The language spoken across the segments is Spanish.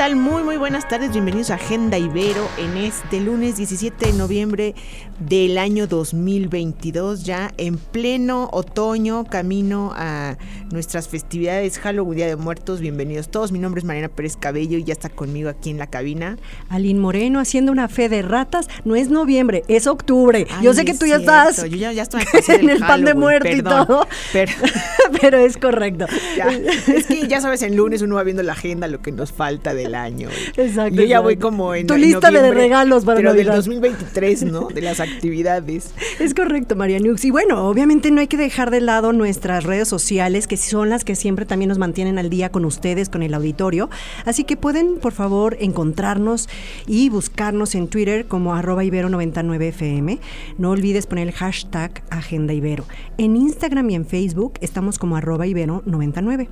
Tal? Muy, muy buenas tardes. Bienvenidos a Agenda Ibero en este lunes 17 de noviembre del año 2022, ya en pleno otoño, camino a nuestras festividades Halloween, Día de Muertos. Bienvenidos todos. Mi nombre es Mariana Pérez Cabello y ya está conmigo aquí en la cabina. Aline Moreno haciendo una fe de ratas. No es noviembre, es octubre. Ay, Yo sé que tú ya cierto. estás Yo ya, ya estoy en el pan de muerto y todo. Pero pero es correcto. ya, es que ya sabes, en lunes uno va viendo la agenda, lo que nos falta del año. Exacto, Yo ya voy como en Tu en lista de regalos para Pero del Navidad. 2023, ¿no? De las actividades. Es correcto, María Nux. Y bueno, obviamente no hay que dejar de lado nuestras redes sociales, que son las que siempre también nos mantienen al día con ustedes, con el auditorio. Así que pueden, por favor, encontrarnos y buscarnos en Twitter como arroba ibero99fm. No olvides poner el hashtag Agenda Ibero. En Instagram y en Facebook estamos como arroba ibero99.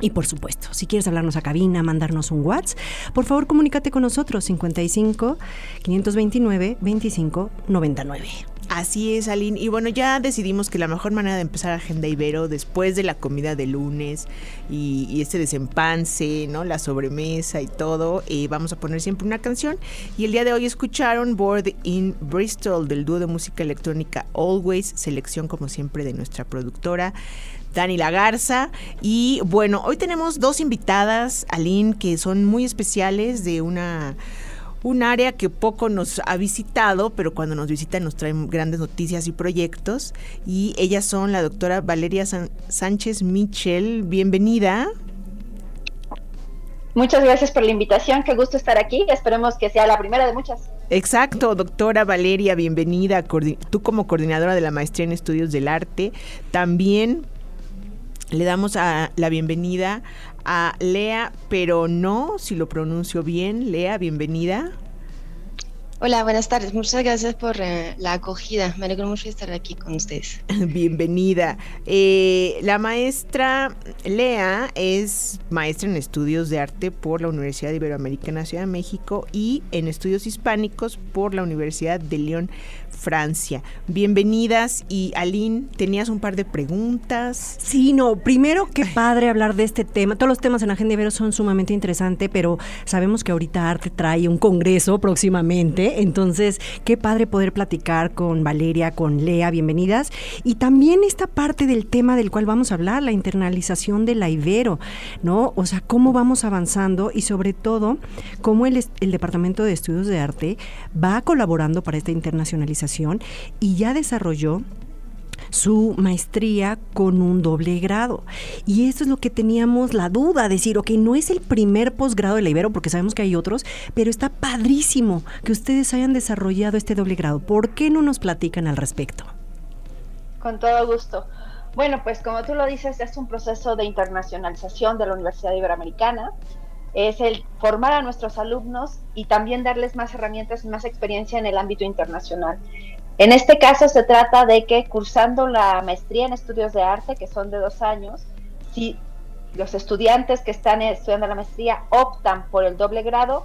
Y por supuesto, si quieres hablarnos a cabina, mandarnos un WhatsApp, por favor comunícate con nosotros 55 529 25 99. Así es, Aline. Y bueno, ya decidimos que la mejor manera de empezar Agenda Ibero después de la comida de lunes y, y este desempance, ¿no? La sobremesa y todo, eh, vamos a poner siempre una canción. Y el día de hoy escucharon Board in Bristol del dúo de música electrónica Always, selección como siempre de nuestra productora. Dani Lagarza. Y bueno, hoy tenemos dos invitadas, Aline, que son muy especiales de una un área que poco nos ha visitado, pero cuando nos visitan nos traen grandes noticias y proyectos. Y ellas son la doctora Valeria San- Sánchez Michel. Bienvenida. Muchas gracias por la invitación, qué gusto estar aquí. Esperemos que sea la primera de muchas. Exacto, doctora Valeria, bienvenida. Tú como coordinadora de la maestría en estudios del arte, también le damos a la bienvenida a Lea, pero no, si lo pronuncio bien, Lea, bienvenida. Hola, buenas tardes. Muchas gracias por eh, la acogida. Me alegro mucho de estar aquí con ustedes. Bienvenida. Eh, la maestra Lea es maestra en estudios de arte por la Universidad Iberoamericana Ciudad de México y en estudios hispánicos por la Universidad de León, Francia. Bienvenidas y Aline, tenías un par de preguntas. Sí, no, primero qué padre hablar de este tema. Todos los temas en Agenda Ibero son sumamente interesantes, pero sabemos que ahorita Arte trae un congreso próximamente, entonces qué padre poder platicar con Valeria, con Lea, bienvenidas. Y también esta parte del tema del cual vamos a hablar, la internalización de la Ibero, ¿no? O sea, cómo vamos avanzando y sobre todo cómo el Departamento de Estudios de Arte va colaborando para esta internacionalización y ya desarrolló su maestría con un doble grado. Y eso es lo que teníamos la duda, decir, ok, no es el primer posgrado de la Ibero, porque sabemos que hay otros, pero está padrísimo que ustedes hayan desarrollado este doble grado. ¿Por qué no nos platican al respecto? Con todo gusto. Bueno, pues como tú lo dices, es un proceso de internacionalización de la Universidad Iberoamericana. Es el formar a nuestros alumnos y también darles más herramientas y más experiencia en el ámbito internacional. En este caso se trata de que cursando la maestría en estudios de arte, que son de dos años, si los estudiantes que están estudiando la maestría optan por el doble grado,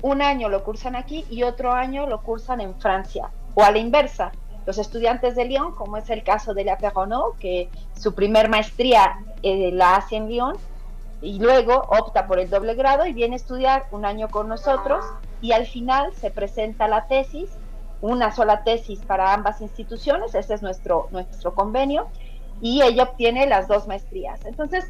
un año lo cursan aquí y otro año lo cursan en Francia. O a la inversa, los estudiantes de Lyon, como es el caso de la Perronneau, que su primer maestría eh, la hace en Lyon, y luego opta por el doble grado y viene a estudiar un año con nosotros y al final se presenta la tesis, una sola tesis para ambas instituciones, ese es nuestro, nuestro convenio, y ella obtiene las dos maestrías. Entonces,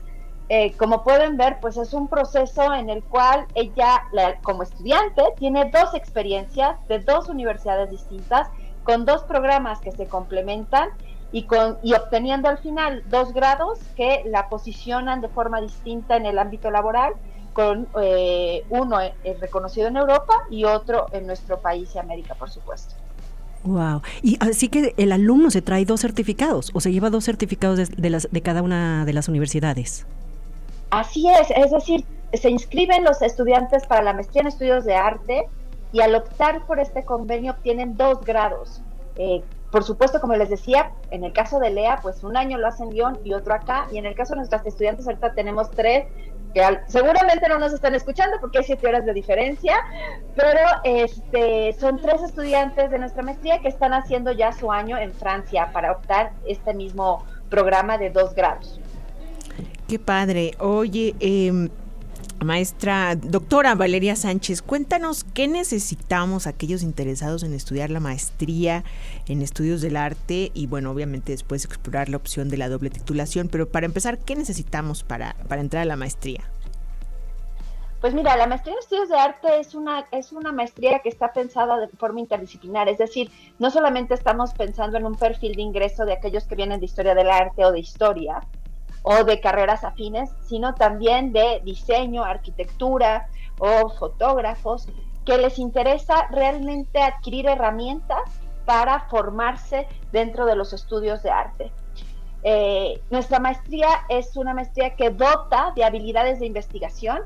eh, como pueden ver, pues es un proceso en el cual ella, la- como estudiante, tiene dos experiencias de dos universidades distintas, con dos programas que se complementan y, con, y obteniendo al final dos grados que la posicionan de forma distinta en el ámbito laboral, con eh, uno eh, reconocido en Europa y otro en nuestro país y América, por supuesto. Wow. Y así que el alumno se trae dos certificados o se lleva dos certificados de, las, de cada una de las universidades. Así es, es decir, se inscriben los estudiantes para la maestría en estudios de arte y al optar por este convenio obtienen dos grados. Eh, por supuesto, como les decía, en el caso de Lea, pues un año lo hacen guion y otro acá, y en el caso de nuestras estudiantes ahorita tenemos tres, que seguramente no nos están escuchando porque hay siete horas de diferencia, pero este, son tres estudiantes de nuestra maestría que están haciendo ya su año en Francia para optar este mismo programa de dos grados. Qué padre. Oye, eh, Maestra, doctora Valeria Sánchez, cuéntanos qué necesitamos aquellos interesados en estudiar la maestría en estudios del arte y bueno, obviamente después explorar la opción de la doble titulación, pero para empezar, ¿qué necesitamos para, para entrar a la maestría? Pues mira, la maestría en estudios de arte es una, es una maestría que está pensada de forma interdisciplinar, es decir, no solamente estamos pensando en un perfil de ingreso de aquellos que vienen de historia del arte o de historia, o de carreras afines, sino también de diseño, arquitectura o fotógrafos que les interesa realmente adquirir herramientas para formarse dentro de los estudios de arte. Eh, nuestra maestría es una maestría que dota de habilidades de investigación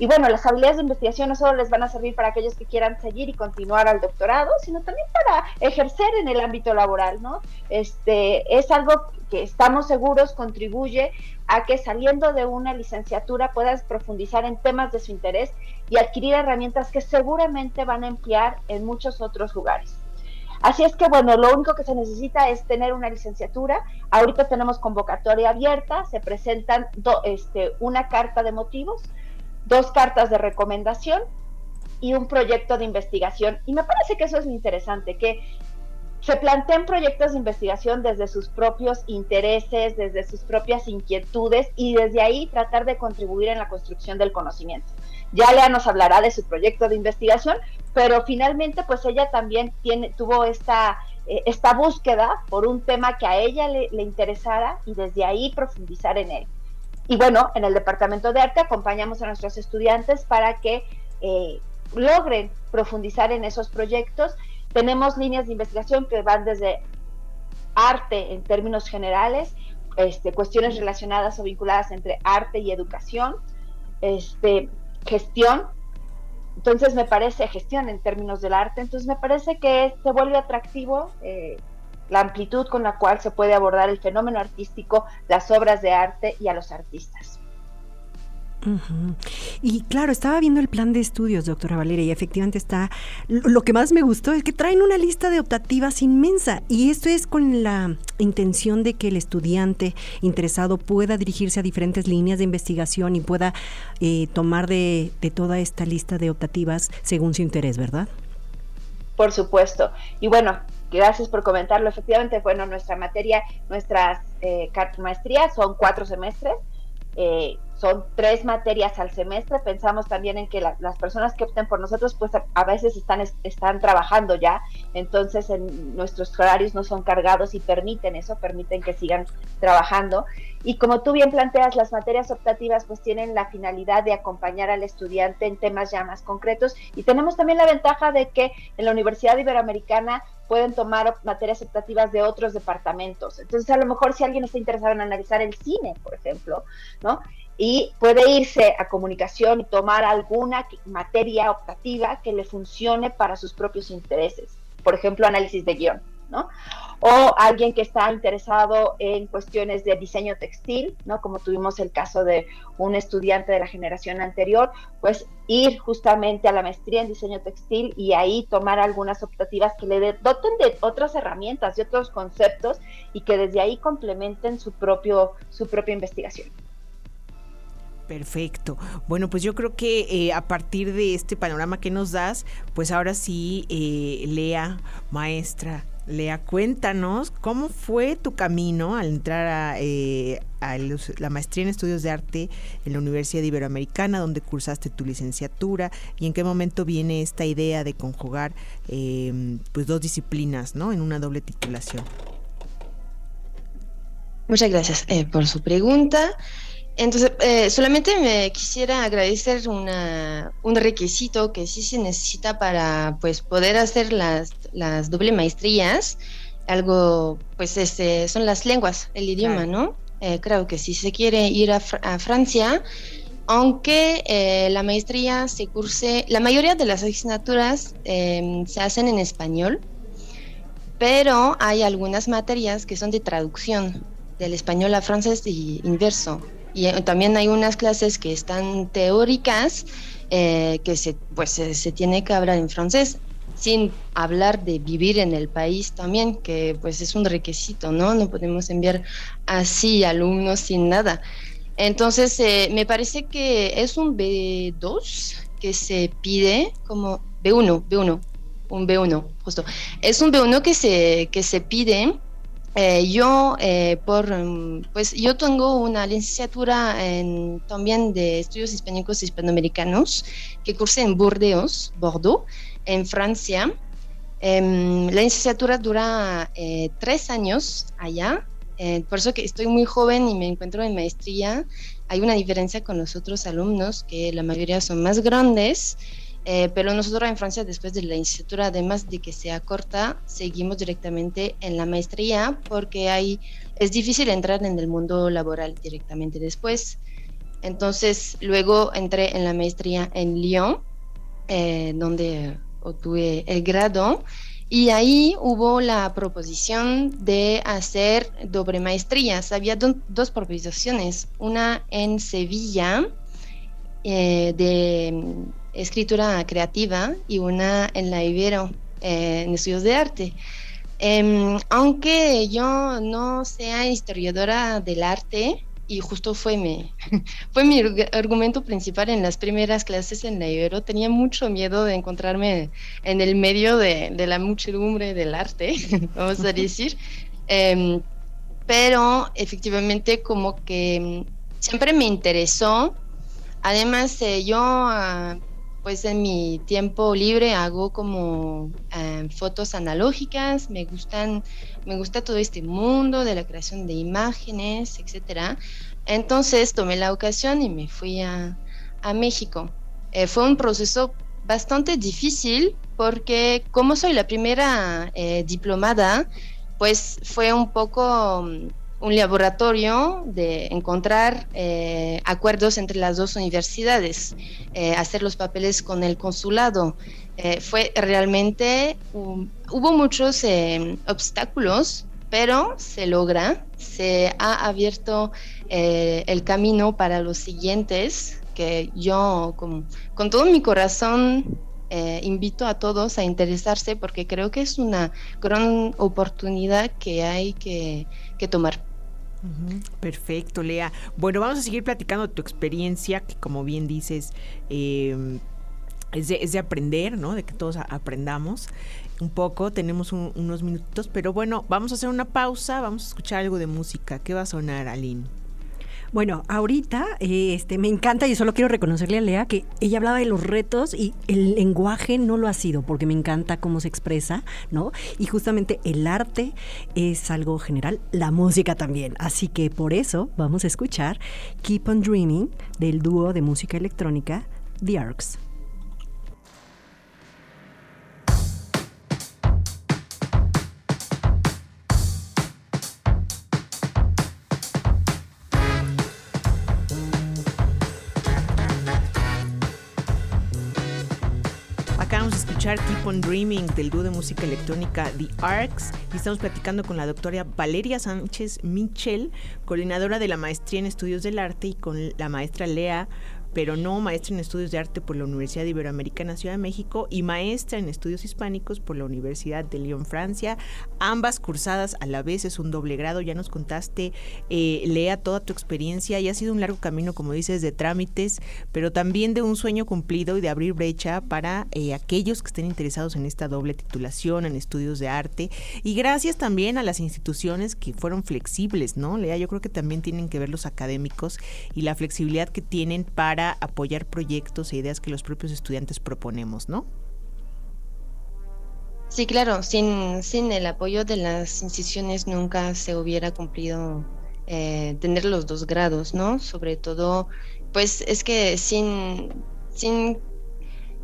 y bueno, las habilidades de investigación no solo les van a servir para aquellos que quieran seguir y continuar al doctorado, sino también para ejercer en el ámbito laboral, ¿no? Este, es algo que estamos seguros contribuye a que saliendo de una licenciatura puedas profundizar en temas de su interés y adquirir herramientas que seguramente van a emplear en muchos otros lugares. Así es que, bueno, lo único que se necesita es tener una licenciatura. Ahorita tenemos convocatoria abierta, se presentan este, una carta de motivos, dos cartas de recomendación y un proyecto de investigación. Y me parece que eso es interesante, que se planteen proyectos de investigación desde sus propios intereses, desde sus propias inquietudes y desde ahí tratar de contribuir en la construcción del conocimiento. Ya Lea nos hablará de su proyecto de investigación, pero finalmente pues ella también tiene, tuvo esta, eh, esta búsqueda por un tema que a ella le, le interesara y desde ahí profundizar en él. Y bueno, en el Departamento de Arte acompañamos a nuestros estudiantes para que eh, logren profundizar en esos proyectos. Tenemos líneas de investigación que van desde arte en términos generales, este, cuestiones relacionadas o vinculadas entre arte y educación, este, gestión. Entonces me parece gestión en términos del arte. Entonces me parece que se vuelve atractivo eh, la amplitud con la cual se puede abordar el fenómeno artístico, las obras de arte y a los artistas. Y claro, estaba viendo el plan de estudios, doctora Valeria, y efectivamente está, lo que más me gustó es que traen una lista de optativas inmensa, y esto es con la intención de que el estudiante interesado pueda dirigirse a diferentes líneas de investigación y pueda eh, tomar de, de toda esta lista de optativas según su interés, ¿verdad? Por supuesto. Y bueno, Gracias por comentarlo. Efectivamente, bueno, nuestra materia, nuestras eh, maestrías son cuatro semestres. Eh, son tres materias al semestre. Pensamos también en que las personas que opten por nosotros, pues a, veces están, están trabajando ya, entonces en nuestros horarios no son cargados y permiten eso, permiten que sigan trabajando. Y como tú bien planteas, las materias optativas pues tienen la finalidad de acompañar al estudiante en temas ya más concretos y tenemos también la ventaja de que en la Universidad Iberoamericana pueden tomar materias optativas de otros departamentos. Entonces, a lo mejor si alguien está interesado en analizar el cine, por ejemplo, ¿no? y puede irse a comunicación y tomar alguna materia optativa que le funcione para sus propios intereses. Por ejemplo, análisis de guion, ¿no? O alguien que está interesado en cuestiones de diseño textil, ¿no? Como tuvimos el caso de un estudiante de la generación anterior, pues ir justamente a la maestría en diseño textil y ahí tomar algunas optativas que le doten de otras herramientas, de otros conceptos y que desde ahí complementen su propio su propia investigación. Perfecto. Bueno, pues yo creo que eh, a partir de este panorama que nos das, pues ahora sí, eh, Lea, maestra, Lea, cuéntanos cómo fue tu camino al entrar a, eh, la maestría en estudios de arte en la Universidad Iberoamericana, donde cursaste tu licenciatura, y en qué momento viene esta idea de conjugar pues dos disciplinas, ¿no? En una doble titulación. Muchas gracias por su pregunta. Entonces, eh, solamente me quisiera agradecer una, un requisito que sí se necesita para pues poder hacer las, las doble maestrías. Algo, pues, este, son las lenguas, el idioma, ¿no? Eh, creo que si se quiere ir a, Francia, aunque eh, la maestría se curse, la mayoría de las asignaturas em, se hacen en español, pero hay algunas materias que son de traducción del español a francés y inverso. Y eh, también hay unas clases que están teóricas eh, que se, pues, se, tiene que hablar en francés sin hablar de vivir en el país también, que pues es un requisito, ¿no? No podemos enviar así alumnos sin nada. Entonces, eh, me parece que es un B2 que se pide como B1, B1, un B1, justo. Es un B1 que se, que se pide. Eh, yo, eh, por, mm, pues yo tengo una licenciatura en, también de estudios hispánicos y hispanoamericanos que cursé en Burdeos, Bordeaux, en Francia. Em, la licenciatura dura tres años allá eh, por eso que estoy muy joven y me encuentro en maestría. Hay una diferencia con los otros alumnos, que la mayoría son más grandes, eh, pero nosotros en Francia, después de la licenciatura, además de que sea corta, seguimos directamente en la maestría porque hay, es difícil entrar en el mundo laboral directamente después. Entonces, luego entré en la maestría en Lyon, eh, donde obtuve el grado y ahí hubo la proposición de hacer doble maestrías. Había dos proposiciones, una en Sevilla eh, de escritura creativa y una en la Ibero eh, en estudios de arte. Em, aunque yo no sea historiadora del arte, y justo fue mi, fue mi argumento principal en las primeras clases en la Ibero. Tenía mucho miedo de encontrarme en el medio de, la muchedumbre del arte, vamos a decir. Em, pero efectivamente como que siempre me interesó. Además, eh, yo ah, pues en mi tiempo libre hago como em, fotos analógicas, me gustan, me gusta todo este mundo de la creación de imágenes, etcétera. Entonces tomé la ocasión y me fui a, México. Eh, fue un proceso bastante difícil porque como soy la primera eh, diplomada, pues fue un poco un laboratorio de encontrar eh, acuerdos entre las dos universidades, eh, hacer los papeles con el consulado. Eh, fue realmente, hubo muchos obstáculos, pero se logra, se ha abierto el camino para los siguientes, que yo con, con todo mi corazón invito a todos a interesarse porque creo que es una gran oportunidad que hay que, que tomar. Perfecto, Lea. Bueno, vamos a seguir platicando de tu experiencia, que como bien dices, em, es, de, aprender, ¿no? De que todos aprendamos un poco. Tenemos unos minutos, pero bueno, vamos a hacer una pausa, vamos a escuchar algo de música. ¿Qué va a sonar, Aline? Bueno, ahorita este, me encanta y solo quiero reconocerle a Lea que ella hablaba de los retos y el lenguaje no lo ha sido porque me encanta cómo se expresa, ¿no? Y justamente el arte es algo general, la música también. Así que por eso vamos a escuchar Keep on Dreaming del dúo de música electrónica The Arcs. Keep on Dreaming del dúo de música electrónica The Arcs. Y estamos platicando con la doctora Valeria Sánchez Michel, coordinadora de la maestría en estudios del arte y con la maestra Lea pero no maestra en estudios de arte por la Universidad Iberoamericana Ciudad de México y maestra en estudios hispánicos por la Universidad de Lyon, Francia. Ambas cursadas a la vez, es un doble grado. Ya nos contaste, eh, Lea, toda tu experiencia y ha sido un largo camino, como dices, de trámites, pero también de un sueño cumplido y de abrir brecha para eh, aquellos que estén interesados en esta doble titulación en estudios de arte. Y gracias también a las instituciones que fueron flexibles, ¿no? Lea, yo creo que también tienen que ver los académicos y la flexibilidad que tienen para apoyar proyectos e ideas que los propios estudiantes proponemos, ¿no? Sí, claro, sin, sin el apoyo de las instituciones nunca se hubiera cumplido eh, tener los dos grados, ¿no? Sobre todo, pues es que sin, sin,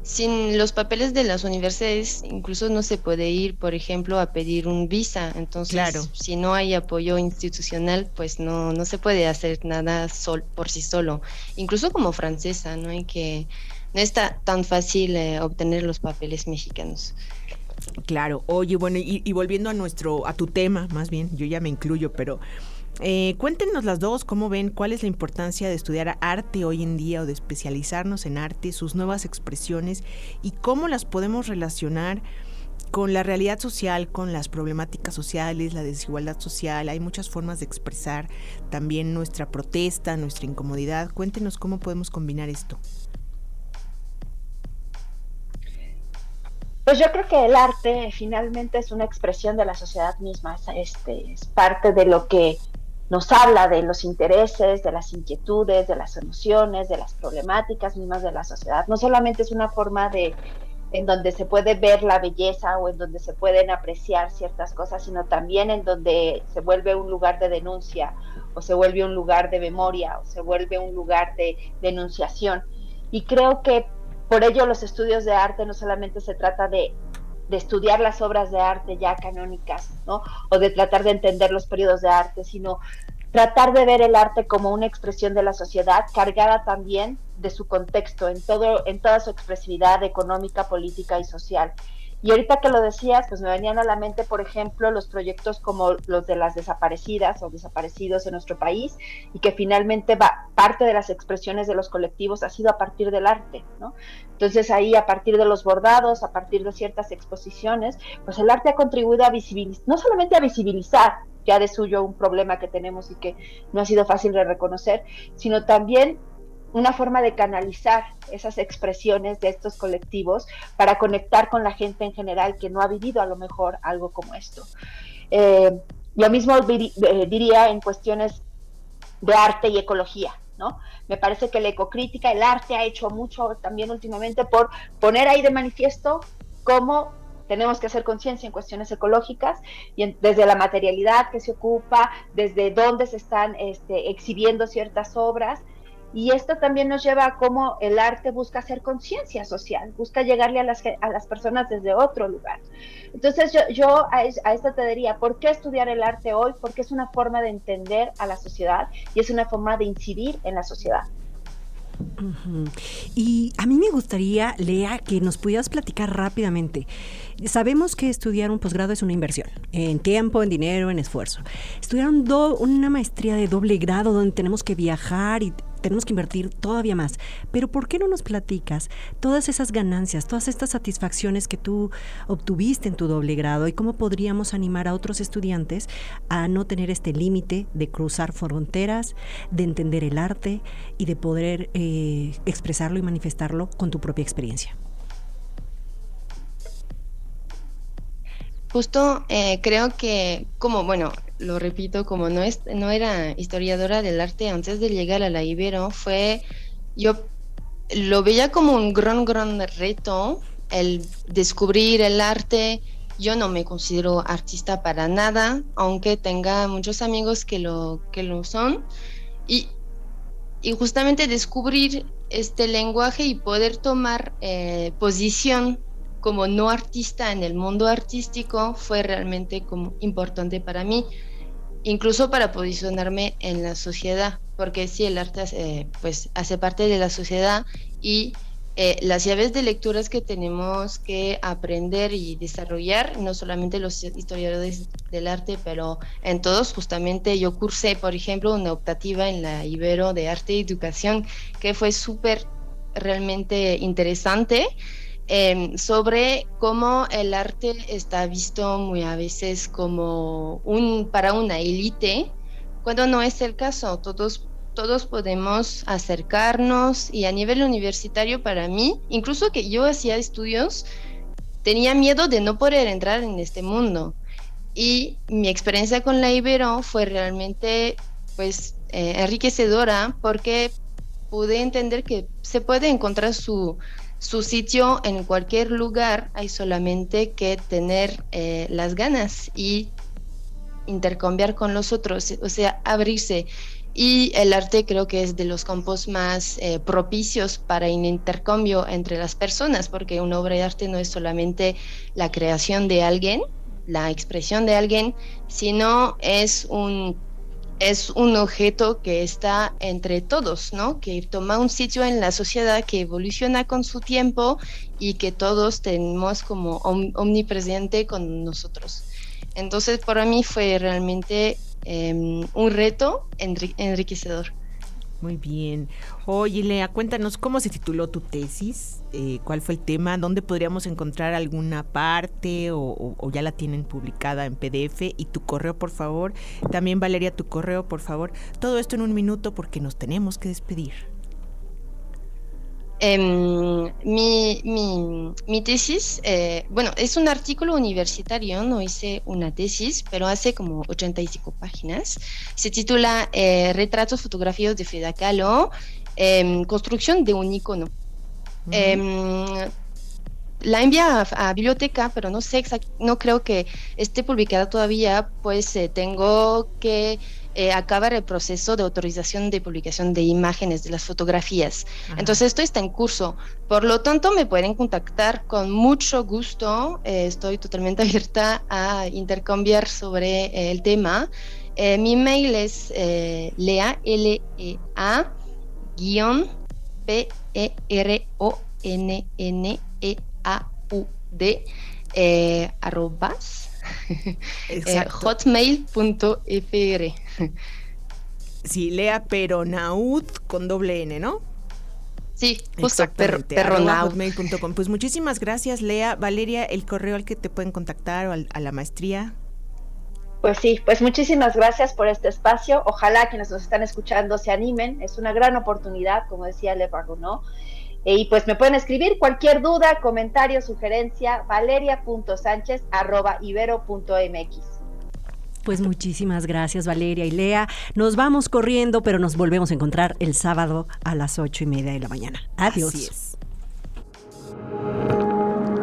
sin los papeles de las universidades incluso no se puede ir, por ejemplo, a pedir un visa. Entonces, si no hay apoyo institucional, pues no, no se puede hacer nada sol, por sí solo. Incluso como francesa, no hay que no está tan fácil eh, obtener los papeles mexicanos. Claro, oye, bueno, y, y, volviendo a nuestro, a tu tema, más bien, yo ya me incluyo, pero eh, cuéntenos las dos cómo ven cuál es la importancia de estudiar arte hoy en día o de especializarnos en arte, sus nuevas expresiones y cómo las podemos relacionar con la realidad social, con las problemáticas sociales, la desigualdad social. Hay muchas formas de expresar también nuestra protesta, nuestra incomodidad. Cuéntenos cómo podemos combinar esto. Pues yo creo que el arte finalmente es una expresión de la sociedad misma, este, es parte de lo que nos habla de los intereses, de las inquietudes, de las emociones, de las problemáticas mismas de la sociedad. No solamente es una forma de en donde se puede ver la belleza o en donde se pueden apreciar ciertas cosas, sino también en donde se vuelve un lugar de denuncia o se vuelve un lugar de memoria o se vuelve un lugar de denunciación. Y creo que por ello los estudios de arte no solamente se trata de de estudiar las obras de arte ya canónicas, ¿no? O de tratar de entender los periodos de arte, sino tratar de ver el arte como una expresión de la sociedad cargada también de su contexto en todo en toda su expresividad económica, política y social. Y ahorita que lo decías, pues me venían a la mente, por ejemplo, los proyectos como los de las desaparecidas o desaparecidos en nuestro país y que finalmente va, parte de las expresiones de los colectivos ha sido a partir del arte, ¿no? Entonces ahí a partir de los bordados, a partir de ciertas exposiciones, pues el arte ha contribuido a visibilizar, no solamente a visibilizar ya de suyo un problema que tenemos y que no ha sido fácil de reconocer, sino también una forma de canalizar esas expresiones de estos colectivos para conectar con la gente en general que no ha vivido a lo mejor algo como esto. Eh, lo mismo eh, diría en cuestiones de arte y ecología, ¿no? Me parece que la ecocrítica, el arte ha hecho mucho también últimamente por poner ahí de manifiesto cómo tenemos que hacer conciencia en cuestiones ecológicas y desde la materialidad que se ocupa, desde dónde se están este, exhibiendo ciertas obras, y esto también nos lleva a cómo el arte busca hacer conciencia social, busca llegarle a las, a las personas desde otro lugar. Entonces yo, yo a, a, esto te diría, ¿por qué estudiar el arte hoy? Porque es una forma de entender a la sociedad y es una forma de incidir en la sociedad. Y a mí me gustaría, Lea, que nos pudieras platicar rápidamente. Sabemos que estudiar un posgrado es una inversión, en tiempo, en dinero, en esfuerzo. Estudiar una maestría de doble grado donde tenemos que viajar y tenemos que invertir todavía más. Pero ¿por qué no nos platicas todas esas ganancias, todas estas satisfacciones que tú obtuviste en tu doble grado y cómo podríamos animar a otros estudiantes a no tener este límite de cruzar fronteras, de entender el arte y de poder eh, expresarlo y manifestarlo con tu propia experiencia? Justo eh, creo que, como bueno, lo repito, como no, es, no era historiadora del arte antes de llegar a la Ibero, fue, yo lo veía como un gran, gran reto el descubrir el arte. Yo no me considero artista para nada, aunque tenga muchos amigos que lo, que lo son. Y, y justamente descubrir este lenguaje y poder tomar eh, posición como no artista en el mundo artístico fue realmente como importante para mí, incluso para posicionarme en la sociedad, porque sí, el arte eh, pues hace parte de la sociedad y eh, las llaves de lecturas que tenemos que aprender y desarrollar, no solamente los historiadores del arte, pero en todos, justamente yo cursé, por ejemplo, una optativa en la Ibero de Arte y Educación, que fue súper realmente interesante Em, sobre cómo el arte está visto muy a veces como un para una élite, cuando no es el caso. Todos, todos podemos acercarnos y a nivel universitario para mí, incluso que yo hacía estudios, tenía miedo de no poder entrar en este mundo. Y mi experiencia con la Ibero fue realmente pues eh, enriquecedora porque pude entender que se puede encontrar su, su sitio en cualquier lugar, hay solamente que tener eh, las ganas y intercambiar con los otros, o sea, abrirse. y el arte creo que es de los campos más eh, propicios para un intercambio entre las personas, porque una obra de arte no es solamente la creación de alguien, la expresión de alguien, sino es un es un objeto que está entre todos, ¿no? Que toma un sitio en la sociedad que evoluciona con su tiempo y que todos tenemos como omnipresente con nosotros. Entonces, para mí fue realmente em, un reto enriquecedor. Muy bien. Oye, Lea, cuéntanos cómo se tituló tu tesis, eh, cuál fue el tema, dónde podríamos encontrar alguna parte o, ya la tienen publicada en PDF y tu correo, por favor. También, Valeria, tu correo, por favor. Todo esto en un minuto porque nos tenemos que despedir. Em, mi, mi, tesis, eh, bueno, es un artículo universitario, no hice una tesis, pero hace como 85 páginas. Se titula eh, Retratos fotográficos de Frida Kahlo, em, construcción de un icono. Em, la envía a, biblioteca, pero no sé, no creo que esté publicada todavía, pues eh, tengo que eh, acabar el proceso de autorización de publicación de imágenes de las fotografías. Entonces esto está en curso. Por lo tanto, me pueden contactar con mucho gusto. Eh, estoy totalmente abierta a intercambiar sobre eh, el tema. mi mail es lea, L -E -A, guion P E R O N N E A U D arrobas eh, hotmail.fr. Sí, lea Peronaud con doble N, ¿no? Sí, justo, per. Pues muchísimas gracias, Lea. Valeria, el correo al que te pueden contactar o a la maestría. Pues sí, pues muchísimas gracias por este espacio. Ojalá quienes nos están escuchando se animen. Es una gran oportunidad, como decía Le ¿no? Y pues me pueden escribir cualquier duda, comentario, sugerencia, valeria.sánchez.ibero.mx. Pues muchísimas gracias Valeria y Lea. Nos vamos corriendo, pero nos volvemos a encontrar el sábado a las ocho y media de la mañana. Adiós.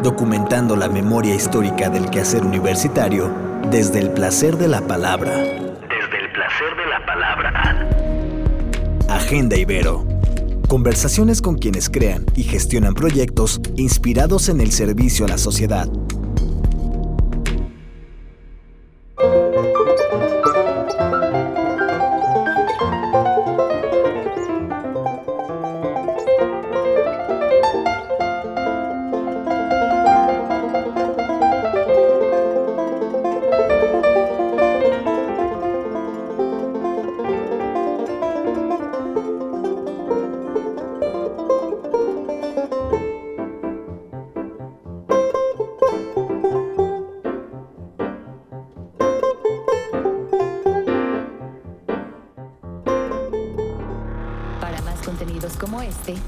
Documentando la memoria histórica del quehacer universitario desde el placer de la palabra. Desde el placer de la palabra. Agenda Ibero Conversaciones con quienes crean y gestionan proyectos inspirados en el servicio a la sociedad.